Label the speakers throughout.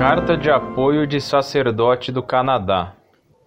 Speaker 1: Carta de apoio de sacerdote do Canadá.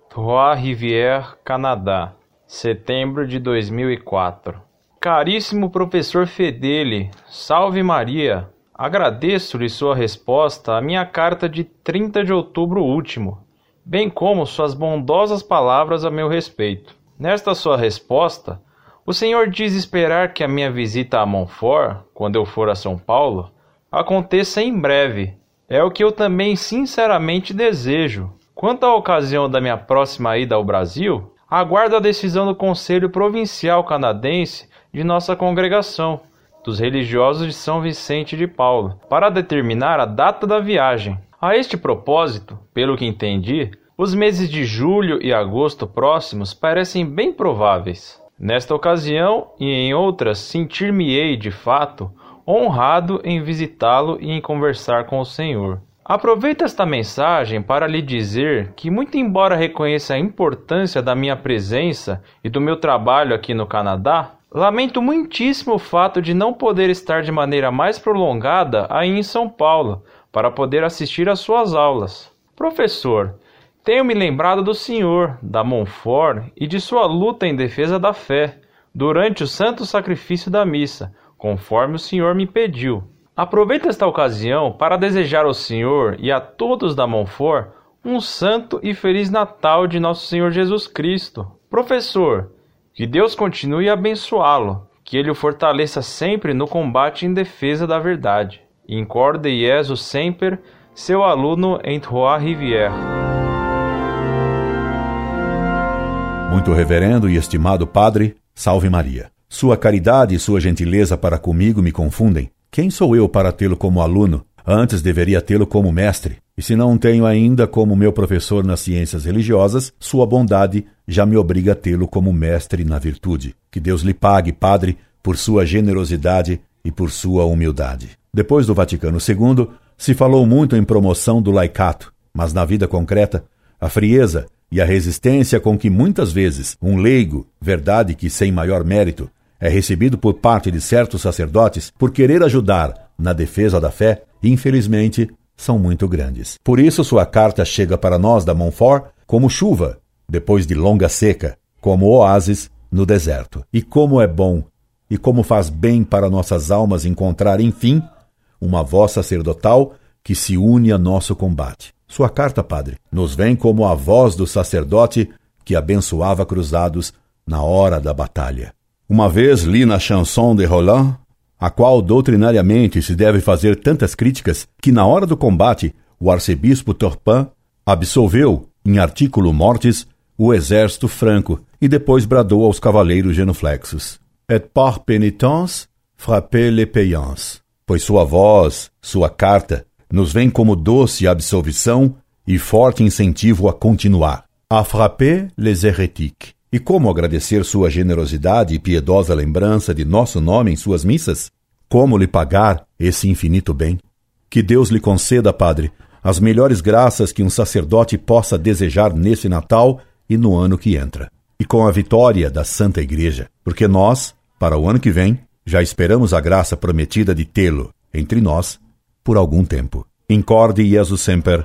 Speaker 1: Trois-Rivières, Canadá, setembro de 2004. Caríssimo professor Fedeli, salve Maria. Agradeço-lhe sua resposta à minha carta de 30 de outubro último, bem como suas bondosas palavras a meu respeito. Nesta sua resposta, o senhor diz esperar que a minha visita a Montfort, quando eu for a São Paulo, aconteça em breve. É o que eu também sinceramente desejo. Quanto à ocasião da minha próxima ida ao Brasil, aguardo a decisão do Conselho Provincial Canadense de nossa congregação, dos religiosos de São Vicente de Paulo, para determinar a data da viagem. A este propósito, pelo que entendi, os meses de julho e agosto próximos parecem bem prováveis. Nesta ocasião e em outras, sentir-me-ei, de fato, honrado em visitá-lo e em conversar com o Senhor. Aproveito esta mensagem para lhe dizer que, muito embora reconheça a importância da minha presença e do meu trabalho aqui no Canadá, lamento muitíssimo o fato de não poder estar de maneira mais prolongada aí em São Paulo para poder assistir às suas aulas. Professor, tenho me lembrado do senhor, da Montfort e de sua luta em defesa da fé, durante o santo sacrifício da missa, conforme o senhor me pediu. Aproveito esta ocasião para desejar ao senhor e a todos da Montfort um santo e feliz Natal de nosso Senhor Jesus Cristo. Professor, que Deus continue a abençoá-lo, que ele o fortaleça sempre no combate em defesa da verdade. Incorde Jesus sempre, seu aluno em Trois-Rivières.
Speaker 2: Muito reverendo e estimado Padre, salve Maria. Sua caridade e sua gentileza para comigo me confundem. Quem sou eu para tê-lo como aluno? Antes deveria tê-lo como mestre. E se não tenho ainda como meu professor nas ciências religiosas, sua bondade já me obriga a tê-lo como mestre na virtude. Que Deus lhe pague, Padre, por sua generosidade e por sua humildade. Depois do Vaticano II, se falou muito em promoção do laicato, mas na vida concreta, a frieza e a resistência com que muitas vezes um leigo, verdade que sem maior mérito, é recebido por parte de certos sacerdotes por querer ajudar na defesa da fé, infelizmente, são muito grandes. Por isso, sua carta chega para nós da Montfort como chuva, depois de longa seca, como oásis no deserto. E como é bom e como faz bem para nossas almas encontrar, enfim, uma voz sacerdotal que se une a nosso combate. Sua carta, padre, nos vem como a voz do sacerdote que abençoava cruzados na hora da batalha. Uma vez li na Chanson de Roland, a qual doutrinariamente se deve fazer tantas críticas, que na hora do combate o arcebispo Torpin absolveu, em artículo mortis, o exército franco e depois bradou aos cavaleiros genuflexos: Et par pénitence, frappez les payants. Pois sua voz, sua carta, nos vem como doce absolvição e forte incentivo a continuar. A frapper les hérétiques. E como agradecer sua generosidade e piedosa lembrança de nosso nome em suas missas? Como lhe pagar esse infinito bem? Que Deus lhe conceda, Padre, as melhores graças que um sacerdote possa desejar nesse Natal e no ano que entra. E com a vitória da Santa Igreja, porque nós, para o ano que vem, já esperamos a graça prometida de tê-lo entre nós por algum tempo. Incorde Jesus Semper,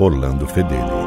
Speaker 2: Orlando Fedeli.